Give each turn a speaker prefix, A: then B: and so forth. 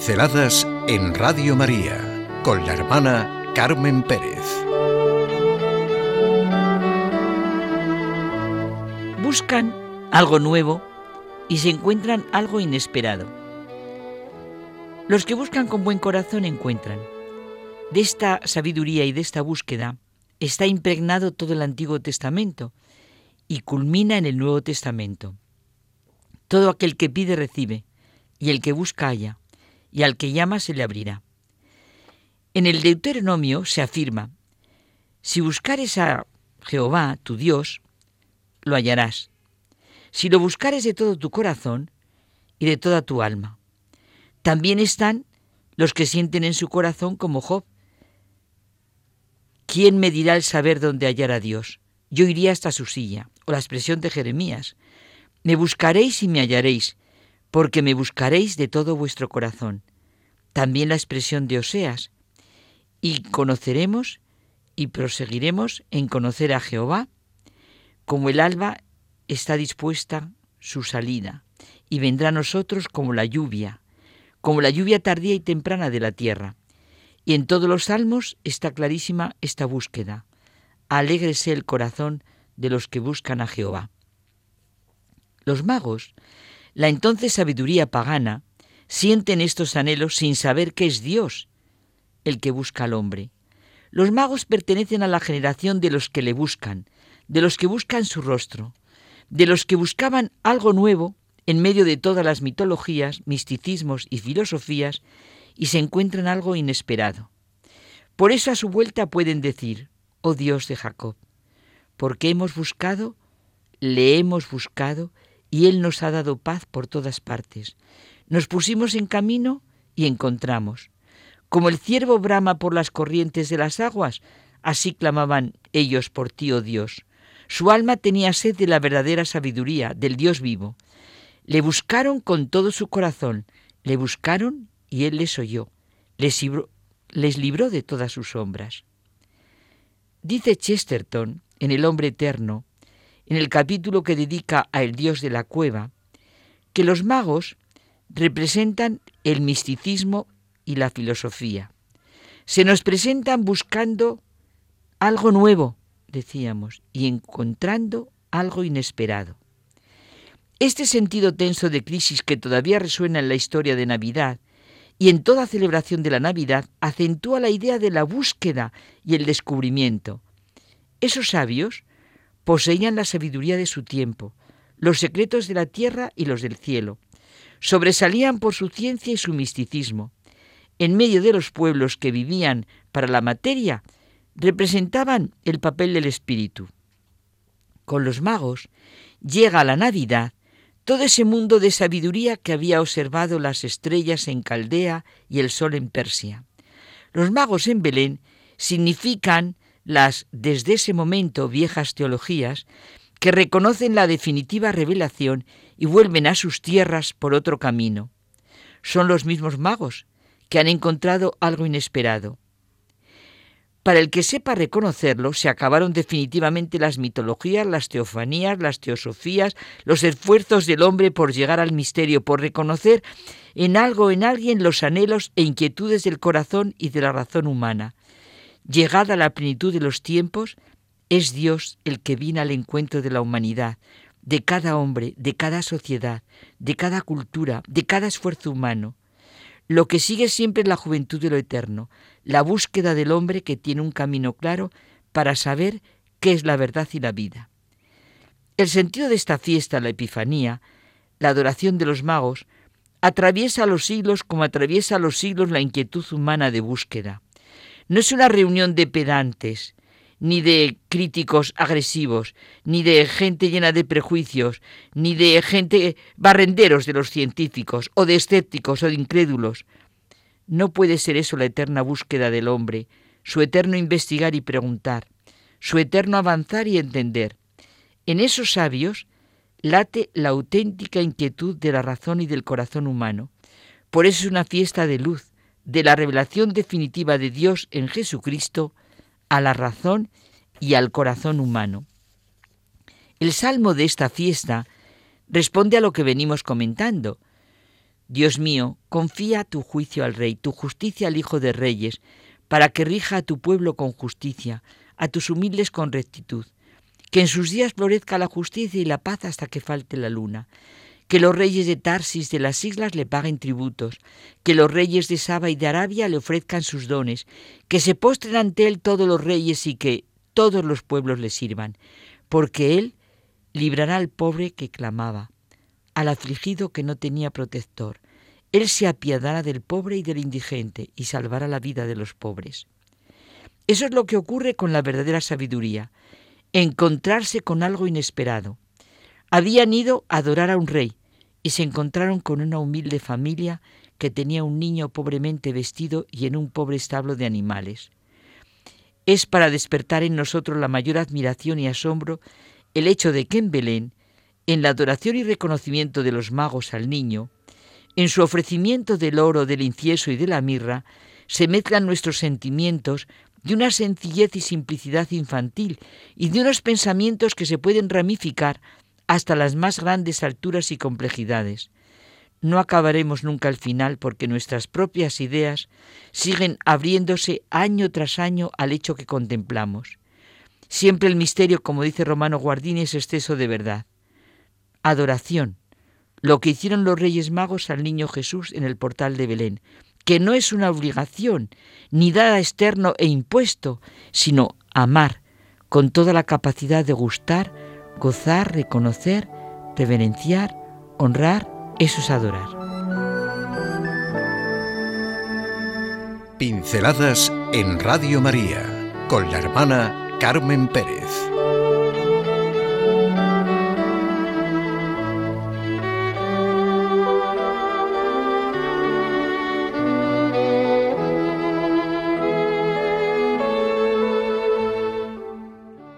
A: Pinceladas en Radio María con la hermana Carmen Pérez.
B: Buscan algo nuevo y se encuentran algo inesperado. Los que buscan con buen corazón encuentran. De esta sabiduría y de esta búsqueda está impregnado todo el Antiguo Testamento y culmina en el Nuevo Testamento. Todo aquel que pide recibe, y el que busca halla, y al que llama se le abrirá. En el Deuteronomio se afirma, si buscares a Jehová, tu Dios, lo hallarás, si lo buscares de todo tu corazón y de toda tu alma. También están los que sienten en su corazón como Job. ¿Quién me dirá el saber dónde hallar a Dios? Yo iría hasta su silla. O la expresión de Jeremías. Me buscaréis y me hallaréis, porque me buscaréis de todo vuestro corazón. También la expresión de Oseas, y conoceremos y proseguiremos en conocer a Jehová, como el alba está dispuesta su salida, y vendrá a nosotros como la lluvia, como la lluvia tardía y temprana de la tierra. Y en todos los salmos está clarísima esta búsqueda. Alégrese el corazón de los que buscan a Jehová. Los magos la entonces sabiduría pagana sienten estos anhelos sin saber que es Dios el que busca al hombre. Los magos pertenecen a la generación de los que le buscan, de los que buscan su rostro, de los que buscaban algo nuevo en medio de todas las mitologías, misticismos y filosofías y se encuentran algo inesperado. Por eso a su vuelta pueden decir, oh Dios de Jacob, porque hemos buscado, le hemos buscado y Él nos ha dado paz por todas partes. Nos pusimos en camino y encontramos. Como el ciervo brama por las corrientes de las aguas, así clamaban ellos por ti, oh Dios. Su alma tenía sed de la verdadera sabiduría, del Dios vivo. Le buscaron con todo su corazón, le buscaron y Él les oyó, les libró, de todas sus sombras. Dice Chesterton, en El hombre eterno, en el capítulo que dedica a el dios de la cueva, que los magos representan el misticismo y la filosofía. Se nos presentan buscando algo nuevo, decíamos, y encontrando algo inesperado. Este sentido tenso de crisis que todavía resuena en la historia de Navidad y en toda celebración de la Navidad acentúa la idea de la búsqueda y el descubrimiento. Esos sabios poseían la sabiduría de su tiempo, los secretos de la tierra y los del cielo. Sobresalían por su ciencia y su misticismo. En medio de los pueblos que vivían para la materia, representaban el papel del espíritu. Con los magos llega la Navidad todo ese mundo de sabiduría que había observado las estrellas en Caldea y el sol en Persia. Los magos en Belén significan las desde ese momento viejas teologías que reconocen la definitiva revelación y vuelven a sus tierras por otro camino. Son los mismos magos que han encontrado algo inesperado. Para el que sepa reconocerlo, se acabaron definitivamente las mitologías, las teofanías, las teosofías, los esfuerzos del hombre por llegar al misterio, por reconocer en algo, en alguien, los anhelos e inquietudes del corazón y de la razón humana. Llegada la plenitud de los tiempos, es Dios el que viene al encuentro de la humanidad, de cada hombre, de cada sociedad, de cada cultura, de cada esfuerzo humano. Lo que sigue siempre es la juventud de lo eterno, la búsqueda del hombre que tiene un camino claro para saber qué es la verdad y la vida. El sentido de esta fiesta, la Epifanía, la adoración de los magos, atraviesa los siglos como atraviesa los siglos la inquietud humana de búsqueda. No es una reunión de pedantes, ni de críticos agresivos, ni de gente llena de prejuicios, ni de gente barrenderos de los científicos, o de escépticos, o de incrédulos. No puede ser eso la eterna búsqueda del hombre, su eterno investigar y preguntar, su eterno avanzar y entender. En esos sabios late la auténtica inquietud de la razón y del corazón humano. Por eso es una fiesta de luz, de la revelación definitiva de Dios en Jesucristo a la razón y al corazón humano. El salmo de esta fiesta responde a lo que venimos comentando. Dios mío, confía tu juicio al Rey, tu justicia al Hijo de Reyes, para que rija a tu pueblo con justicia, a tus humildes con rectitud. Que en sus días florezca la justicia y la paz hasta que falte la luna. Que los reyes de Tarsis de las islas le paguen tributos. Que los reyes de Saba y de Arabia le ofrezcan sus dones. Que se postren ante él todos los reyes y que todos los pueblos le sirvan. Porque él librará al pobre que clamaba, al afligido que no tenía protector. Él se apiadará del pobre y del indigente y salvará la vida de los pobres. Eso es lo que ocurre con la verdadera sabiduría, encontrarse con algo inesperado. Habían ido a adorar a un rey y se encontraron con una humilde familia que tenía un niño pobremente vestido y en un pobre establo de animales. Es para despertar en nosotros la mayor admiración y asombro el hecho de que en Belén, en la adoración y reconocimiento de los magos al niño, en su ofrecimiento del oro, del incienso y de la mirra, se mezclan nuestros sentimientos de una sencillez y simplicidad infantil y de unos pensamientos que se pueden ramificar hasta las más grandes alturas y complejidades. No acabaremos nunca al final porque nuestras propias ideas siguen abriéndose año tras año al hecho que contemplamos. Siempre el misterio, como dice Romano Guardini, es exceso de verdad. Adoración, lo que hicieron los Reyes Magos al niño Jesús en el portal de Belén, que no es una obligación, ni dada externo e impuesto, sino amar con toda la capacidad de gustar, gozar, reconocer, reverenciar, honrar, eso es adorar.
A: Pinceladas en Radio María con la hermana Carmen Pérez.